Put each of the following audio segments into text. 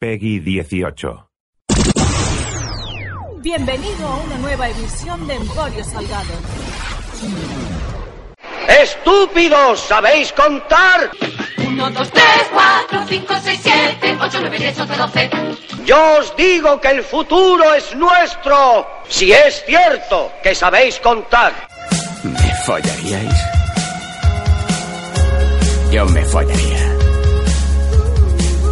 Peggy 18. Bienvenido a una nueva edición de Emporio Salgado. ¡Estúpidos! ¿Sabéis contar? 1, 2, 3, 4, 5, 6, 7, 8, 9, 10, 11, 12. Yo os digo que el futuro es nuestro. Si es cierto que sabéis contar. ¿Me follaríais? Yo me follaría.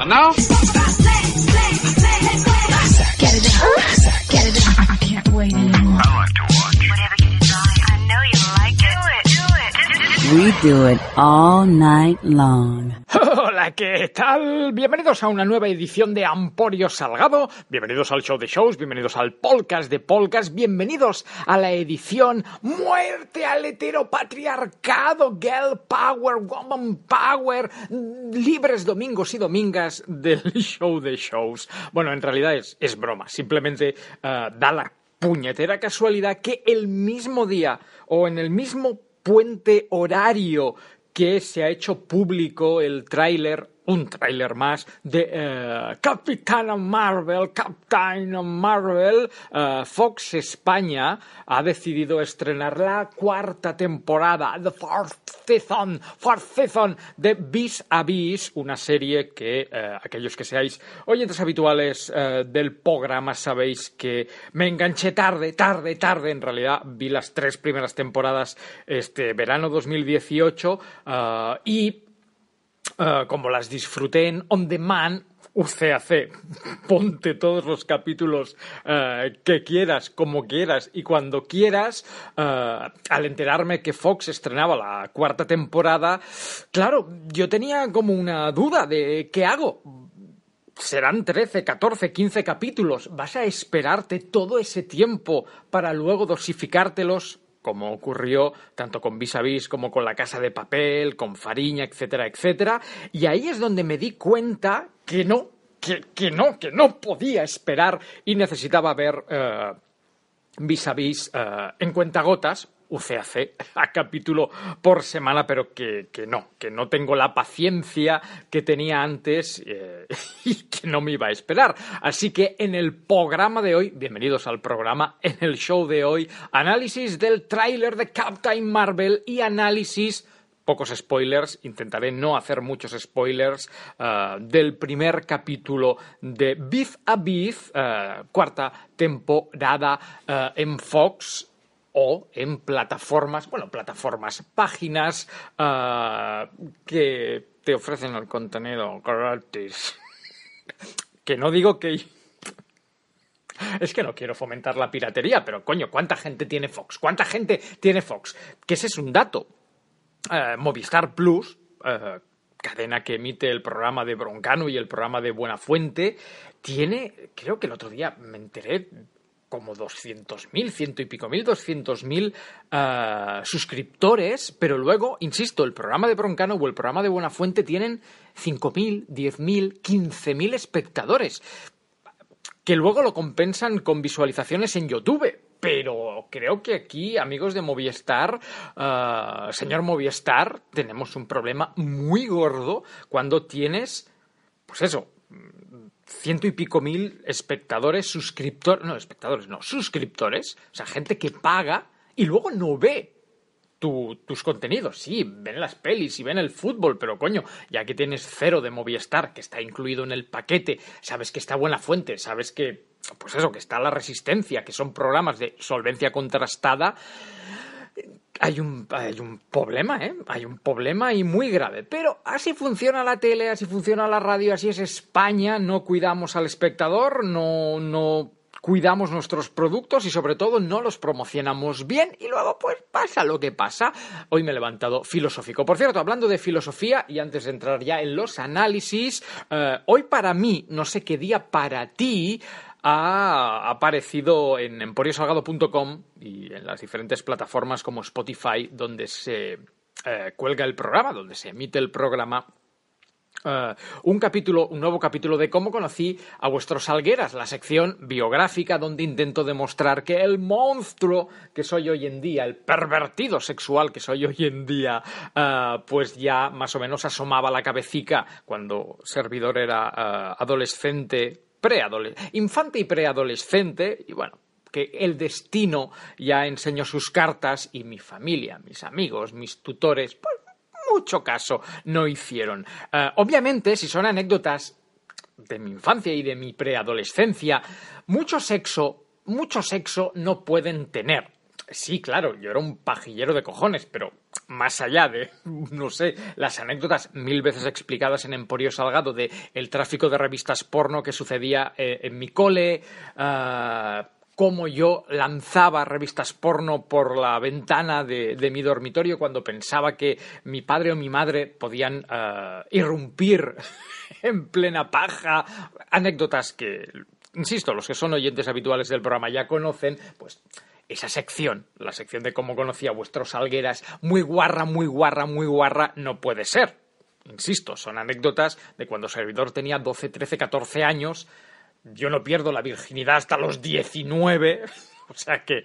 And now? We do it all night long. Hola, ¿qué tal? Bienvenidos a una nueva edición de Amporio Salgado, bienvenidos al show de shows, bienvenidos al podcast de podcast, bienvenidos a la edición Muerte al heteropatriarcado, Girl Power, Woman Power, libres domingos y domingas del show de shows. Bueno, en realidad es, es broma, simplemente eh, da la puñetera casualidad que el mismo día o en el mismo puente horario que se ha hecho público el tráiler, un tráiler más, de eh, Capitana Marvel, Captain Marvel, eh, Fox España ha decidido estrenar la cuarta temporada, The Fourth Season, Fourth Season de Vis a Vis, una serie que eh, aquellos que seáis oyentes habituales eh, del programa sabéis que me enganché tarde, tarde, tarde, en realidad vi las tres primeras temporadas este verano 2018 eh, y Uh, como las disfruté en On Demand, UCAC, ponte todos los capítulos uh, que quieras, como quieras y cuando quieras. Uh, al enterarme que Fox estrenaba la cuarta temporada, claro, yo tenía como una duda de qué hago. Serán 13, 14, 15 capítulos. ¿Vas a esperarte todo ese tiempo para luego dosificártelos como ocurrió tanto con Vis a Vis como con La Casa de Papel, con Fariña, etcétera, etcétera. Y ahí es donde me di cuenta que no, que, que no, que no podía esperar y necesitaba ver eh, Vis a Vis eh, en cuentagotas, UCAC a capítulo por semana, pero que, que, no, que no tengo la paciencia que tenía antes eh, y que no me iba a esperar. Así que en el programa de hoy, bienvenidos al programa, en el show de hoy, análisis del tráiler de Captain Marvel y análisis pocos spoilers, intentaré no hacer muchos spoilers uh, del primer capítulo de Beef a Beef, uh, cuarta temporada en Fox o en plataformas, bueno, plataformas, páginas que te ofrecen el contenido gratis. que no digo que es que no quiero fomentar la piratería, pero coño, ¿cuánta gente tiene Fox? ¿Cuánta gente tiene Fox? Que ese es un dato. Uh, Movistar Plus, uh, cadena que emite el programa de Broncano y el programa de Buenafuente, tiene, creo que el otro día me enteré, como 200.000, ciento y pico mil, 200.000 uh, suscriptores, pero luego, insisto, el programa de Broncano o el programa de Buenafuente tienen 5.000, 10.000, 15.000 espectadores, que luego lo compensan con visualizaciones en YouTube. Pero creo que aquí, amigos de Movistar, uh, señor Movistar, tenemos un problema muy gordo cuando tienes, pues eso, ciento y pico mil espectadores, suscriptores, no, espectadores, no, suscriptores, o sea, gente que paga y luego no ve tus contenidos. Sí, ven las pelis y ven el fútbol, pero coño, ya que tienes cero de Movistar, que está incluido en el paquete, sabes que está Buena Fuente, sabes que, pues eso, que está La Resistencia, que son programas de solvencia contrastada, hay un, hay un problema, ¿eh? Hay un problema y muy grave. Pero así funciona la tele, así funciona la radio, así es España. No cuidamos al espectador, no, no cuidamos nuestros productos y sobre todo no los promocionamos bien y luego pues pasa lo que pasa. Hoy me he levantado filosófico. Por cierto, hablando de filosofía y antes de entrar ya en los análisis, eh, hoy para mí, no sé qué día para ti, ha aparecido en emporiosalgado.com y en las diferentes plataformas como Spotify donde se eh, cuelga el programa, donde se emite el programa. Uh, un capítulo, un nuevo capítulo de cómo conocí a vuestros Salgueras, la sección biográfica donde intento demostrar que el monstruo que soy hoy en día, el pervertido sexual que soy hoy en día, uh, pues ya más o menos asomaba la cabecita cuando servidor era adolescente, infante y preadolescente, y bueno, que el destino ya enseñó sus cartas y mi familia, mis amigos, mis tutores, pues mucho caso no hicieron. Eh, obviamente, si son anécdotas de mi infancia y de mi preadolescencia, mucho sexo, mucho sexo no pueden tener. Sí, claro, yo era un pajillero de cojones, pero más allá de, no sé, las anécdotas mil veces explicadas en Emporio Salgado de el tráfico de revistas porno que sucedía eh, en mi cole, eh, cómo yo lanzaba revistas porno por la ventana de, mi dormitorio cuando pensaba que mi padre o mi madre podían eh, irrumpir en plena paja. Anécdotas que, insisto, los que son oyentes habituales del programa ya conocen, pues esa sección, la sección de cómo conocía vuestros algueras, muy guarra, muy guarra, muy guarra, no puede ser. Insisto, son anécdotas de cuando servidor tenía 12, 13, 14 años yo no pierdo la virginidad hasta los 19. o sea que,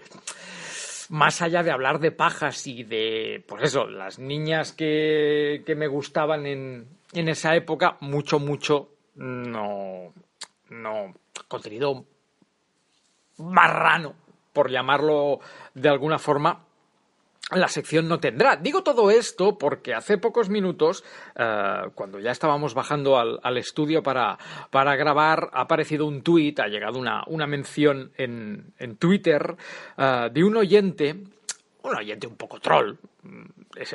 más allá de hablar de pajas y de, pues eso, las niñas que, que me gustaban en, en esa época, mucho, mucho, no, no, contenido marrano, por llamarlo de alguna forma, la sección no tendrá. Digo todo esto porque hace pocos minutos, eh, cuando ya estábamos bajando al, estudio para, grabar, ha aparecido un tuit, ha llegado una, mención en, Twitter eh, de un oyente, un oyente un poco troll.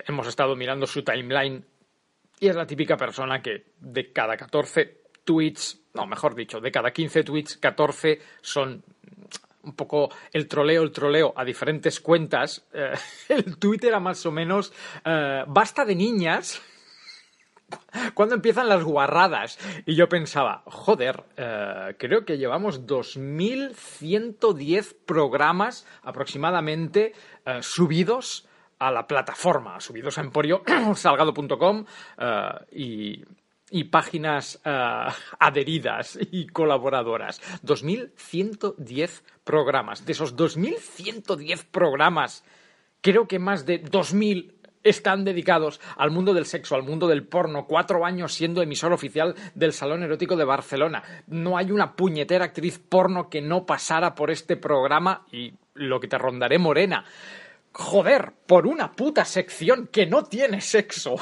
hemos estado mirando su timeline y es la típica persona que de cada 14 tweets, no, mejor dicho, de cada 15 tweets, 14 son un poco el troleo, el troleo a diferentes cuentas, eh, el Twitter era más o menos eh, basta de niñas cuando empiezan las guarradas. Y yo pensaba, joder, eh, creo que llevamos 2.110 programas aproximadamente subidos a la plataforma, subidos a Emporio Salgado.com y y páginas uh, adheridas y colaboradoras. 2.110 programas. De esos 2.110 programas, creo que más de 2.000 están dedicados al mundo del sexo, al mundo del porno, cuatro años siendo emisor oficial del Salón Erótico de Barcelona. No hay una puñetera actriz porno que no pasara por este programa y lo que te rondaré morena. Joder, por una puta sección que no tiene sexo.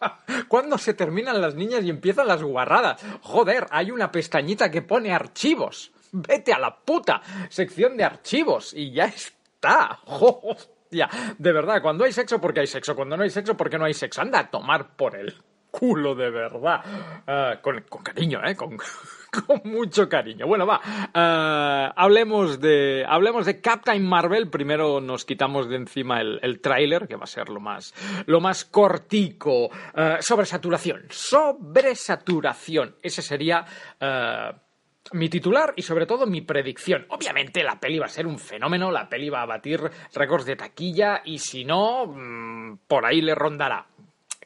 ¿Cuándo se terminan las niñas y empiezan las guarradas? Joder, hay una pestañita que pone archivos. Vete a la puta sección de archivos y ya está. Ya, de verdad, cuando hay sexo, porque hay sexo. Cuando no hay sexo, porque no hay sexo. Anda a tomar por el culo de verdad. Ah, con, cariño, ¿eh? Con, con mucho cariño. Bueno, va. Ah, hablemos, de, hablemos de Captain Marvel. Primero nos quitamos de encima el, el tráiler, que va a ser lo más, lo más cortico. Uh, sobresaturación. Sobresaturación. Ese sería mi titular y sobre todo mi predicción. Obviamente la peli va a ser un fenómeno, la peli va a batir récords de taquilla y si no, mm, por ahí le rondará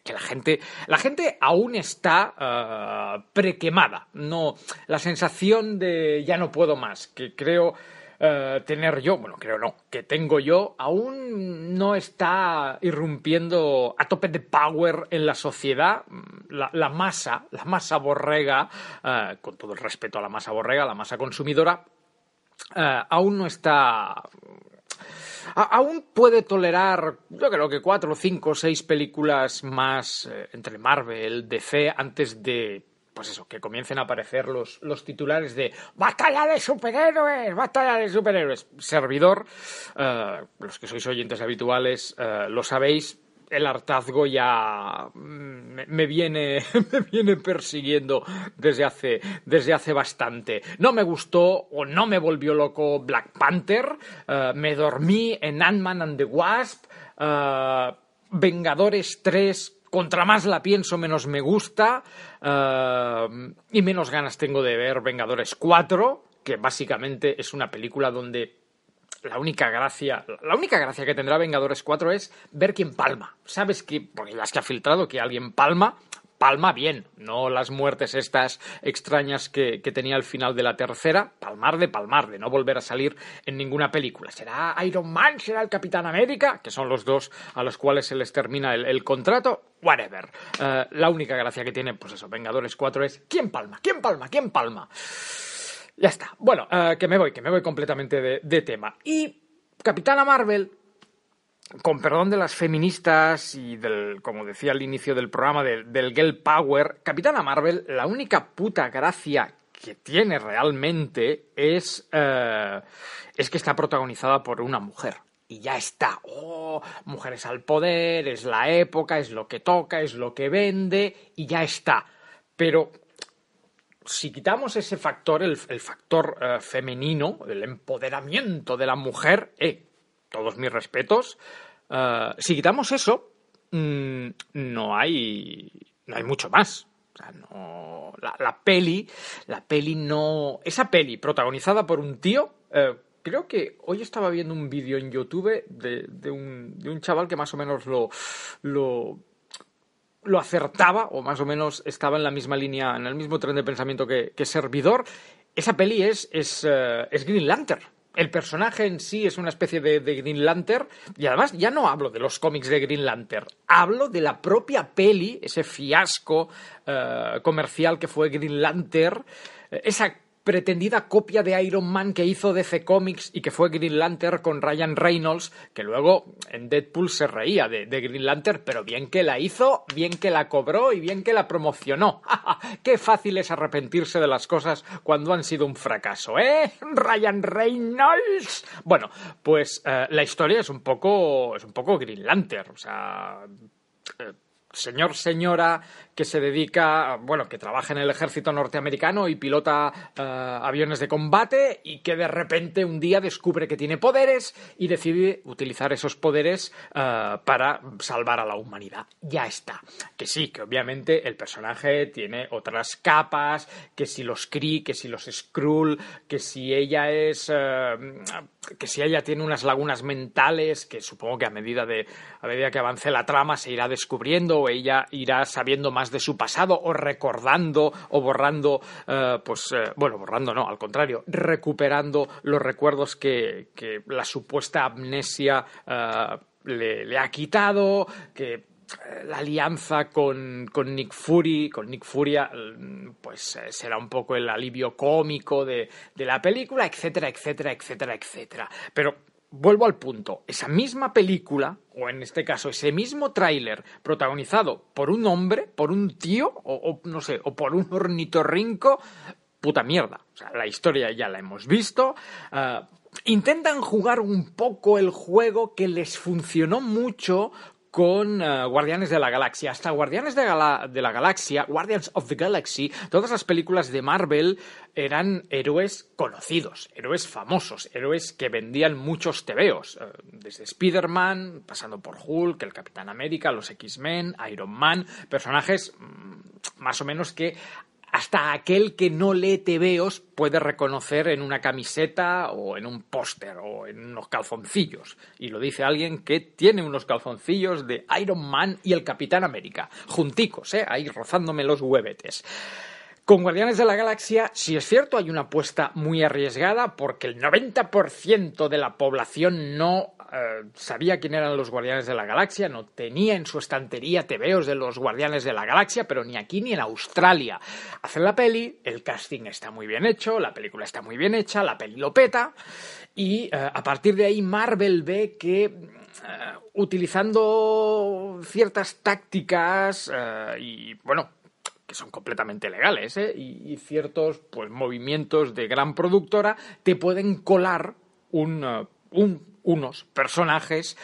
que la gente, la gente aún está uh, prequemada. No, la sensación de ya no puedo más, que creo uh, tener yo, bueno, creo no, que tengo yo, aún no está irrumpiendo a tope de power en la sociedad. La, la masa, la masa borrega, uh, con todo el respeto a la masa borrega, la masa consumidora, aún no está aún puede tolerar, yo creo que cuatro, cinco, seis películas más eh, entre Marvel, DC, antes de pues eso, que comiencen a aparecer los, los titulares de batalla de superhéroes, batalla de superhéroes. Servidor, eh, los que sois oyentes habituales eh, lo sabéis, el hartazgo ya mm, me, viene, me viene persiguiendo desde hace, desde hace bastante. No me gustó o no me volvió loco Black Panther, eh, me dormí en Ant-Man and the Wasp, Vengadores 3 contra más la pienso, menos me gusta. Eh, y menos ganas tengo de ver Vengadores 4, que básicamente es una película donde la única gracia, la única gracia que tendrá Vengadores 4 es ver quién palma. ¿Sabes que porque ya es que ha filtrado que alguien palma, palma bien, no las muertes estas extrañas que, tenía al final de la tercera, palmar de palmar, de no volver a salir en ninguna película. ¿Será Iron Man? ¿Será el Capitán América? Que son los dos a los cuales se les termina el, contrato. Whatever. Eh, la única gracia que tiene, pues eso, Vengadores 4 es ¿quién palma? ¿quién palma? ¿quién palma? Ya está. Bueno, eh, que me voy, que me voy completamente de, tema. Y Capitana Marvel con perdón de las feministas y del, como decía al inicio del programa, del, girl power, Capitana Marvel, la única puta gracia que tiene realmente es, eh, es que está protagonizada por una mujer. Y ya está. Oh, mujeres al poder, es la época, es lo que toca, es lo que vende, y ya está. Pero si quitamos ese factor, el, factor eh, femenino, el empoderamiento de la mujer, eh, todos mis respetos. Eh, si quitamos eso, mm, no hay. no hay mucho más. O sea, no. La, peli. La peli no. Esa peli, protagonizada por un tío. Eh, creo que hoy estaba viendo un vídeo en YouTube de, un, de un chaval que más o menos lo. lo lo acertaba, o más o menos estaba en la misma línea, en el mismo tren de pensamiento que, Servidor. Esa peli es, es, eh, es Green Lantern el personaje en sí es una especie de, Green Lantern y además ya no hablo de los cómics de Green Lantern, hablo de la propia peli, ese fiasco eh, comercial que fue Green Lantern, eh, esa pretendida copia de Iron Man que hizo DC Comics y que fue Green Lantern con Ryan Reynolds, que luego en Deadpool se reía de, Green Lantern, pero bien que la hizo, bien que la cobró y bien que la promocionó. ¡Qué fácil es arrepentirse de las cosas cuando han sido un fracaso, ¿eh? Ryan Reynolds. Bueno, pues eh, la historia es un poco es un poco Green Lantern, o sea, eh, señor, señora que se dedica, bueno, que trabaja en el ejército norteamericano y pilota eh, aviones de combate y que de repente un día descubre que tiene poderes y decide utilizar esos poderes eh, para salvar a la humanidad. Ya está. Que sí, que obviamente el personaje tiene otras capas, que si los Kree, que si los Skrull, que si ella es... Eh, que si ella tiene unas lagunas mentales, que supongo que a medida de a medida que avance la trama se irá descubriendo o ella irá sabiendo más de su pasado o recordando o borrando, eh, pues eh, bueno, borrando no, al contrario, recuperando los recuerdos que, la supuesta amnesia eh, le, ha quitado, que la alianza con, con, Nick Fury, con Nick Furia, pues será un poco el alivio cómico de, de la película, etcétera, etcétera, etcétera, etcétera. Pero vuelvo al punto, esa misma película, o en este caso ese mismo tráiler, protagonizado por un hombre, por un tío, o, no sé, o por un ornitorrinco, puta mierda. La historia ya la hemos visto. Eh, intentan jugar un poco el juego que les funcionó mucho con eh, Guardianes de la Galaxia. Hasta Guardianes de, de, la Galaxia, Guardians of the Galaxy, todas las películas de Marvel eran héroes conocidos, héroes famosos, héroes que vendían muchos tebeos, eh, desde Spider-Man, pasando por Hulk, el Capitán América, los X-Men, Iron Man, personajes mm, más o menos que hasta aquel que no lee tebeos puede reconocer en una camiseta o en un póster o en unos calzoncillos. Y lo dice alguien que tiene unos calzoncillos de Iron Man y el Capitán América, junticos, ¿eh? ahí rozándome los huevetes. Con Guardianes de la Galaxia, si es cierto, hay una apuesta muy arriesgada porque el 90% de la población no eh, sabía quién eran los Guardianes de la Galaxia, no tenía en su estantería tebeos de los Guardianes de la Galaxia, pero ni aquí ni en Australia. Hace la peli, el casting está muy bien hecho, la película está muy bien hecha, la peli lo peta, y eh, a partir de ahí Marvel ve que eh, utilizando ciertas tácticas y bueno que son completamente legales ¿eh? y, ciertos pues movimientos de gran productora te pueden colar un, unos personajes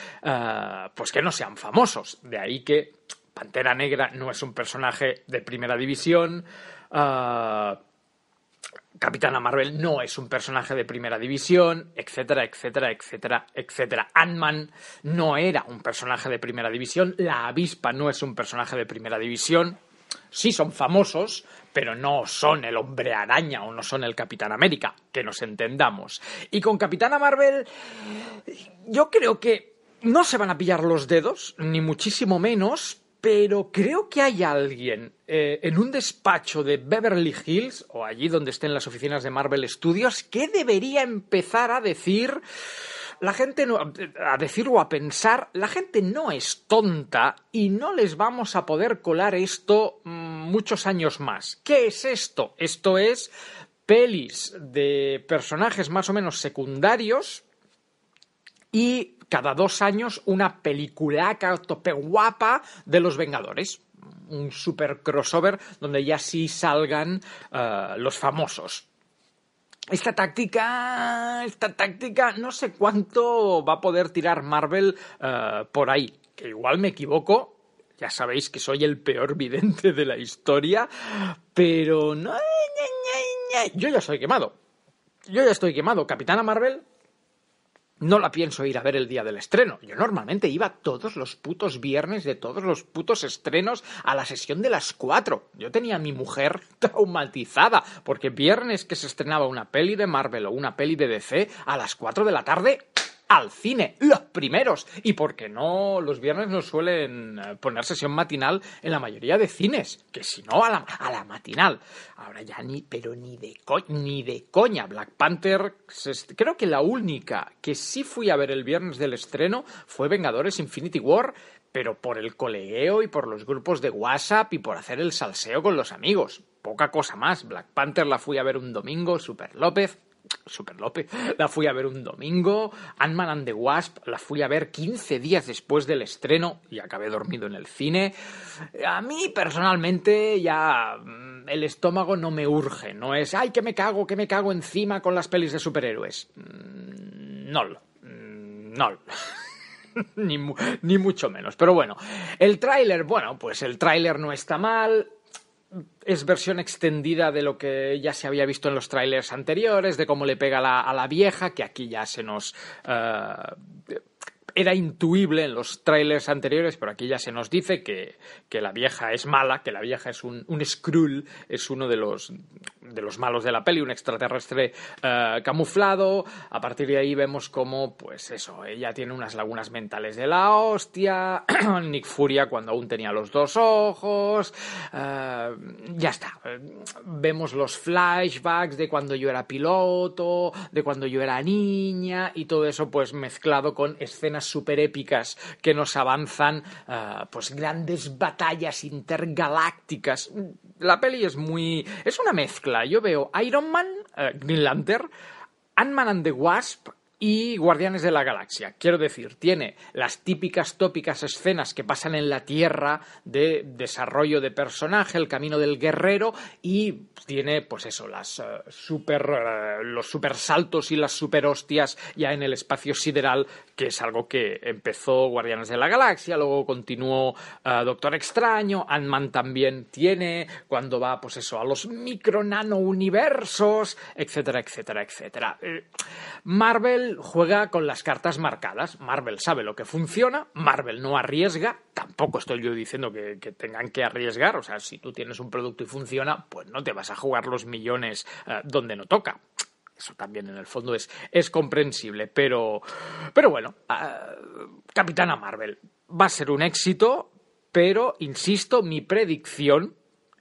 pues que no sean famosos de ahí que Pantera Negra no es un personaje de primera división Capitana Marvel no es un personaje de primera división, etcétera, etcétera, etcétera, etcétera. Ant-Man no era un personaje de primera división, la avispa no es un personaje de primera división. Sí son famosos, pero no son el hombre araña o no son el Capitán América, que nos entendamos. Y con Capitana Marvel, yo creo que no se van a pillar los dedos, ni muchísimo menos, pero creo que hay alguien eh, en un despacho de Beverly Hills, o allí donde estén las oficinas de Marvel Studios, que debería empezar a decir. La gente no, a decir o a pensar, la gente no es tonta y no les vamos a poder colar esto mm, muchos años más. ¿Qué es esto? Esto es pelis de personajes más o menos secundarios y cada dos años una peliculaca tope guapa de los Vengadores. Un super crossover donde ya sí salgan eh, los famosos. Esta táctica, esta táctica, no sé cuánto va a poder tirar Marvel eh, por ahí. Que igual me equivoco, ya sabéis que soy el peor vidente de la historia, pero no. Yo ya estoy quemado. Yo ya estoy quemado. Capitana Marvel no la pienso ir a ver el día del estreno. Yo normalmente iba todos los putos viernes de todos los putos estrenos a la sesión de las cuatro. Yo tenía a mi mujer traumatizada porque viernes que se estrenaba una peli de Marvel o una peli de DC a las cuatro de la tarde al cine, los primeros. Y porque no, los viernes no suelen eh, poner sesión matinal en la mayoría de cines, que si no, a la, a la matinal. Ahora ya ni, pero ni de, ni de coña. Black Panther, creo que la única que sí fui a ver el viernes del estreno fue Vengadores Infinity War, pero por el colegueo y por los grupos de WhatsApp y por hacer el salseo con los amigos. Poca cosa más. Black Panther la fui a ver un domingo, Super López, Super López, la fui a ver un domingo, Ant-Man and the Wasp la fui a ver 15 días después del estreno y acabé dormido en el cine. A mí personalmente ya mm, el estómago no me urge, no es, ay, que me cago, que me cago encima con las pelis de superhéroes. Mm, no, mm, no. ni, ni mucho menos. Pero bueno, el tráiler, bueno, pues el tráiler no está mal, es versión extendida de lo que ya se había visto en los trailers anteriores, de cómo le pega a la vieja, que aquí ya se nos eh, era intuible en los trailers anteriores, pero aquí ya se nos dice que, la vieja es mala, que la vieja es un, un Skrull, es uno de los, de los malos de la peli, un extraterrestre eh, camuflado. A partir de ahí vemos cómo, pues eso, ella tiene unas lagunas mentales de la hostia. Nick Furia cuando aún tenía los dos ojos. Eh, ya está. Vemos los flashbacks de cuando yo era piloto, de cuando yo era niña y todo eso, pues mezclado con escenas super épicas que nos avanzan, eh, pues grandes batallas intergalácticas. La peli es muy. es una mezcla. Yo veo Iron Man, eh, Green Lantern, Ant-Man and the Wasp y Guardianes de la Galaxia. Quiero decir, tiene las típicas tópicas escenas que pasan en la Tierra de desarrollo de personaje, el camino del guerrero y tiene, pues eso, las eh, super, eh, los super saltos y las super hostias ya en el espacio sideral, que es algo que empezó Guardianes de la Galaxia, luego continuó eh, Doctor Extraño, Ant-Man también tiene, cuando va, pues eso, a los micro nano universos, etcétera, etcétera, etcétera. Marvel juega con las cartas marcadas. Marvel sabe lo que funciona, Marvel no arriesga, tampoco estoy yo diciendo que, tengan que arriesgar, o sea, si tú tienes un producto y funciona, pues no te vas a jugar los millones eh, donde no toca. Eso también en el fondo es, es comprensible, pero, pero bueno, eh, Capitana Marvel va a ser un éxito, pero, insisto, mi predicción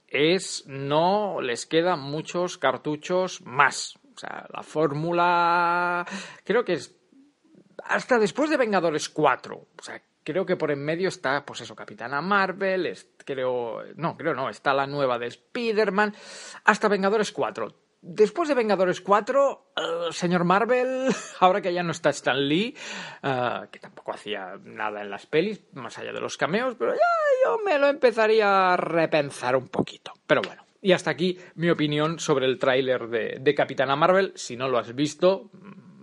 es no les quedan muchos cartuchos más. O sea, la fórmula creo que es hasta después de Vengadores 4. O sea, creo que por en medio está, pues eso, Capitana Marvel, es- creo, no, creo no, está la nueva de Spider-Man, hasta Vengadores 4. Después de Vengadores 4, eh, señor Marvel, ahora que ya no está Stan Lee, eh, que tampoco hacía nada en las pelis, más allá de los cameos, pero ya yo me lo empezaría a repensar un poquito. Pero bueno, y hasta aquí mi opinión sobre el tráiler de, de Capitana Marvel. Si no lo has visto, mm,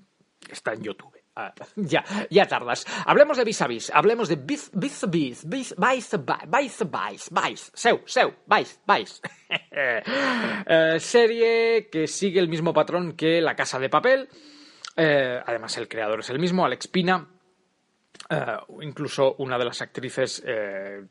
está en YouTube. Ah, ya, ya tardas. Hablemos de vis a vis, hablemos de vis vis a vis, vis, vais, vais, vais, vais, seu, seu, vais, vais. Eh, serie que sigue el mismo patrón que La Casa de Papel. Eh, además, el creador es el mismo, Alex Pina. Eh, incluso una de las actrices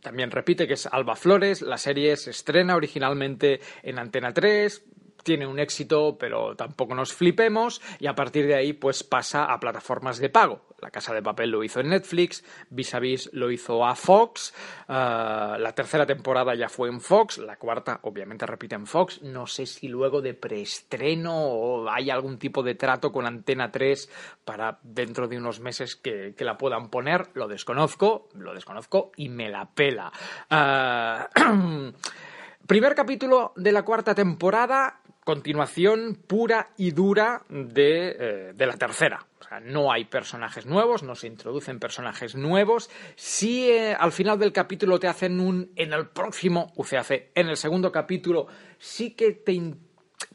también repite, que es Alba Flores. La serie se estrena originalmente en Antena 3, tiene un éxito, pero tampoco nos flipemos, y a partir de ahí pues pasa a plataformas de pago. La Casa de Papel lo hizo en Netflix, Vis a Vis lo hizo a Fox, eh, la tercera temporada ya fue en Fox, la cuarta obviamente repite en Fox, no sé si luego de preestreno o hay algún tipo de trato con Antena 3 para dentro de unos meses que, que la puedan poner, lo desconozco, lo desconozco y me la pela. Eh, Primer capítulo de la cuarta temporada, continuación pura y dura de, eh, de la tercera. O sea, no hay personajes nuevos, no se introducen personajes nuevos. Sí, eh, al final del capítulo te hacen un en el próximo UCAC, en el segundo capítulo sí que te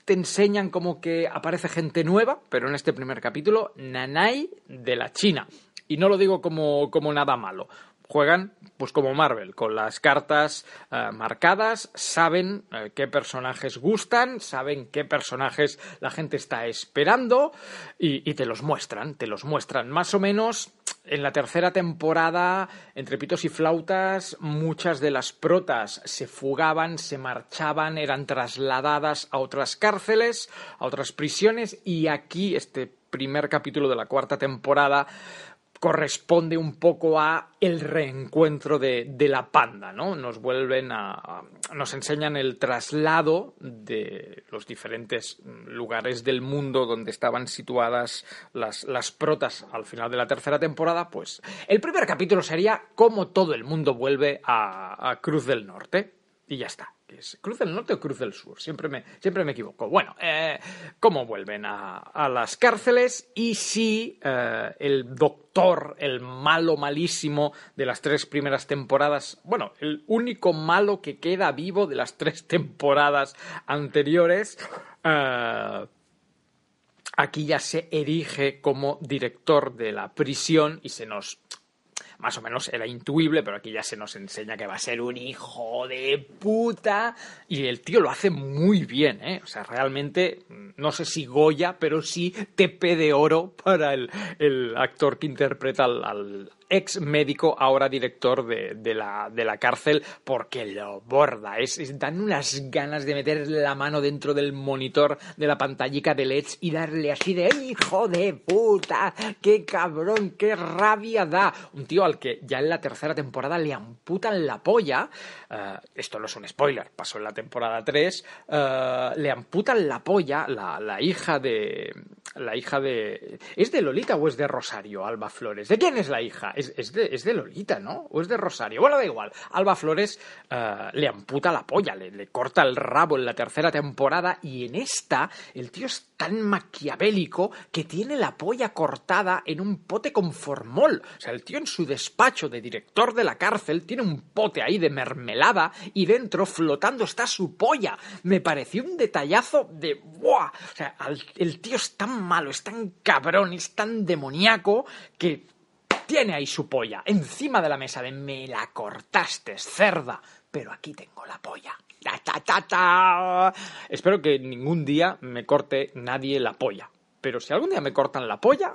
te enseñan como que aparece gente nueva, pero en este primer capítulo, Nanai de la China. Y no lo digo como, como nada malo. Juegan, pues como Marvel, con las cartas eh, marcadas, saben eh, qué personajes gustan, saben qué personajes la gente está esperando y, y te los muestran, te los muestran. Más o menos en la tercera temporada, entre pitos y flautas, muchas de las protas se fugaban, se marchaban, eran trasladadas a otras cárceles, a otras prisiones, y aquí, este primer capítulo de la cuarta temporada, corresponde un poco a el reencuentro de, de la panda, ¿no? Nos vuelven a, nos enseñan el traslado de los diferentes lugares del mundo donde estaban situadas las, las protas al final de la tercera temporada, pues el primer capítulo sería cómo todo el mundo vuelve a, a Cruz del Norte y ya está. ¿Es Cruz del Norte o Cruz del Sur? Siempre me, siempre me equivoco. Bueno, eh, ¿cómo vuelven a, a las cárceles? Y si eh, el doctor, el malo malísimo de las tres primeras temporadas, bueno, el único malo que queda vivo de las tres temporadas anteriores, eh, aquí ya se erige como director de la prisión y se nos más o menos era intuible, pero aquí ya se nos enseña que va a ser un hijo de puta. Y el tío lo hace muy bien, ¿eh? O sea, realmente, no sé si Goya, pero sí TP de oro para el, el actor que interpreta al ex médico, ahora director de, la, de la cárcel, porque lo borda. Es, es- dan unas ganas de meter la mano dentro del monitor de la pantallica de LEDs y darle así de hijo de puta, qué cabrón, qué rabia da. Un tío al que ya en la tercera temporada le amputan la polla. eh, esto no es un spoiler, pasó en la temporada 3. eh, le amputan la polla la, la hija de. La hija de. ¿Es de Lolita o es de Rosario, Alba Flores? ¿De quién es la hija? Es, es de, es de Lolita, ¿no? ¿O es de Rosario? Bueno, da igual. Alba Flores eh, le amputa la polla, le, corta el rabo en la tercera temporada y en esta el tío es tan maquiavélico que tiene la polla cortada en un pote con formol. O sea, el tío en su despacho de director de la cárcel tiene un pote ahí de mermelada y dentro flotando está su polla. Me pareció un detallazo de ¡buah! O sea, el tío es tan malo, es tan cabrón, es tan demoníaco que tiene ahí su polla encima de la mesa de me la cortaste, cerda, pero aquí tengo la polla. Ta, ta, ta, ta. Espero que ningún día me corte nadie la polla. Pero si algún día me cortan la polla,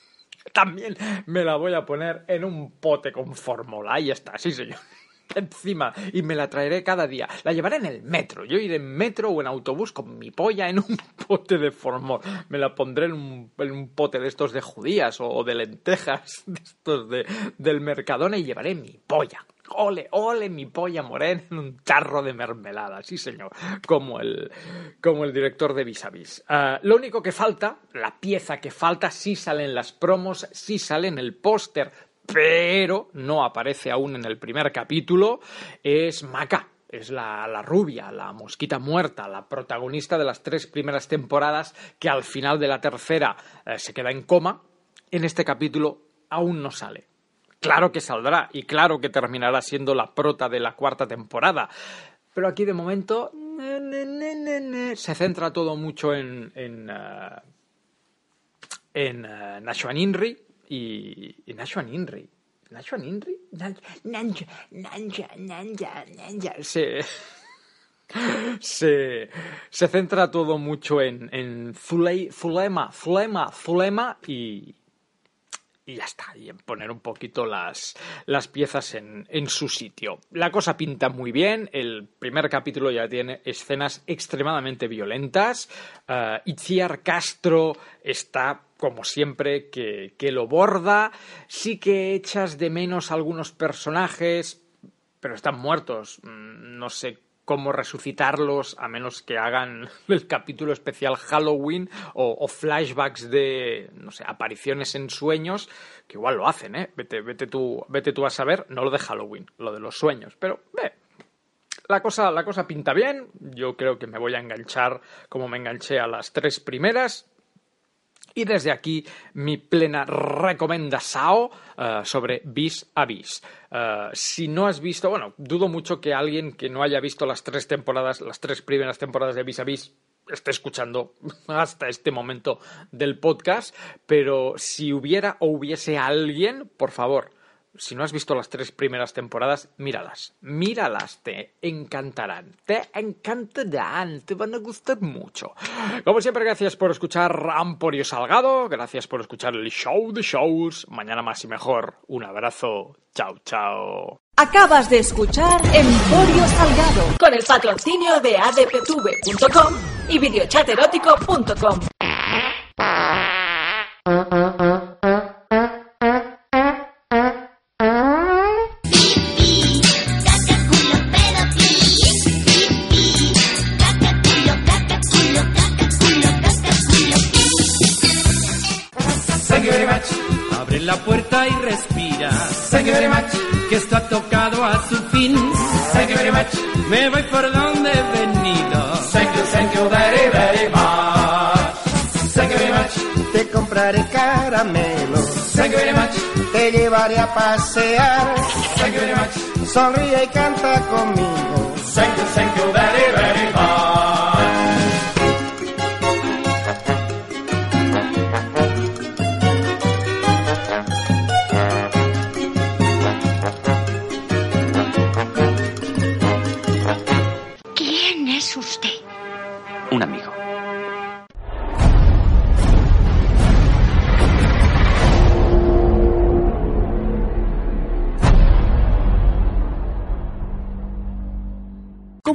también me la voy a poner en un pote con fórmula. Ahí está, sí señor. Encima, y me la traeré cada día. La llevaré en el metro. Yo iré en metro o en autobús con mi polla en un pote de formol. Me la pondré en un, en un pote de estos de judías o, de lentejas, de estos de, del Mercadona y llevaré mi polla. Ole, ole, mi polla morena en un tarro de mermelada, sí señor, como el, como el director de Vis a Vis. Ah, lo único que falta, la pieza que falta, sí sale en las promos, sí sale en el póster, pero no aparece aún en el primer capítulo, es Maca. Es la, la rubia, la mosquita muerta, la protagonista de las tres primeras temporadas que al final de la tercera eh, se queda en coma. En este capítulo aún no sale claro que saldrá y claro que terminará siendo la prota de la cuarta temporada. Pero aquí de momento se centra todo mucho en en, uh, en Nashwan Inri y, y Nashwan Inri. ¿Nashwan Inri? Nanja, Nanja, Nanja, Nanja. Se, se, se centra todo mucho en, en Zulema, Zulema, Zulema y, y ya está, y en poner un poquito las, las piezas en, en, su sitio. La cosa pinta muy bien, el primer capítulo ya tiene escenas extremadamente violentas, uh, Itziar Castro está como siempre que, que lo borda, sí que echas de menos algunos personajes, pero están muertos, mm, no sé cómo resucitarlos a menos que hagan el capítulo especial Halloween o, flashbacks de, no sé, apariciones en sueños, que igual lo hacen, ¿eh? Vete, vete, tú, vete tú a saber, no lo de Halloween, lo de los sueños, pero ve. La cosa, la cosa pinta bien, yo creo que me voy a enganchar como me enganché a las tres primeras, y desde aquí mi plena recomendación uh, sobre Vis a Vis. Uh, si no has visto, bueno, dudo mucho que alguien que no haya visto las tres temporadas, las tres primeras temporadas de Vis a Vis, esté escuchando hasta este momento del podcast, pero si hubiera o hubiese alguien, por favor, si no has visto las tres primeras temporadas, míralas. Míralas, te encantarán. Te encantarán, te van a gustar mucho. Como siempre, gracias por escuchar Amporio Salgado. Gracias por escuchar el show de shows. Mañana más y mejor. Un abrazo. Chao, chao. Acabas de escuchar Emporio Salgado con el patrocinio de adptv.com y videochaterótico.com.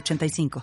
85.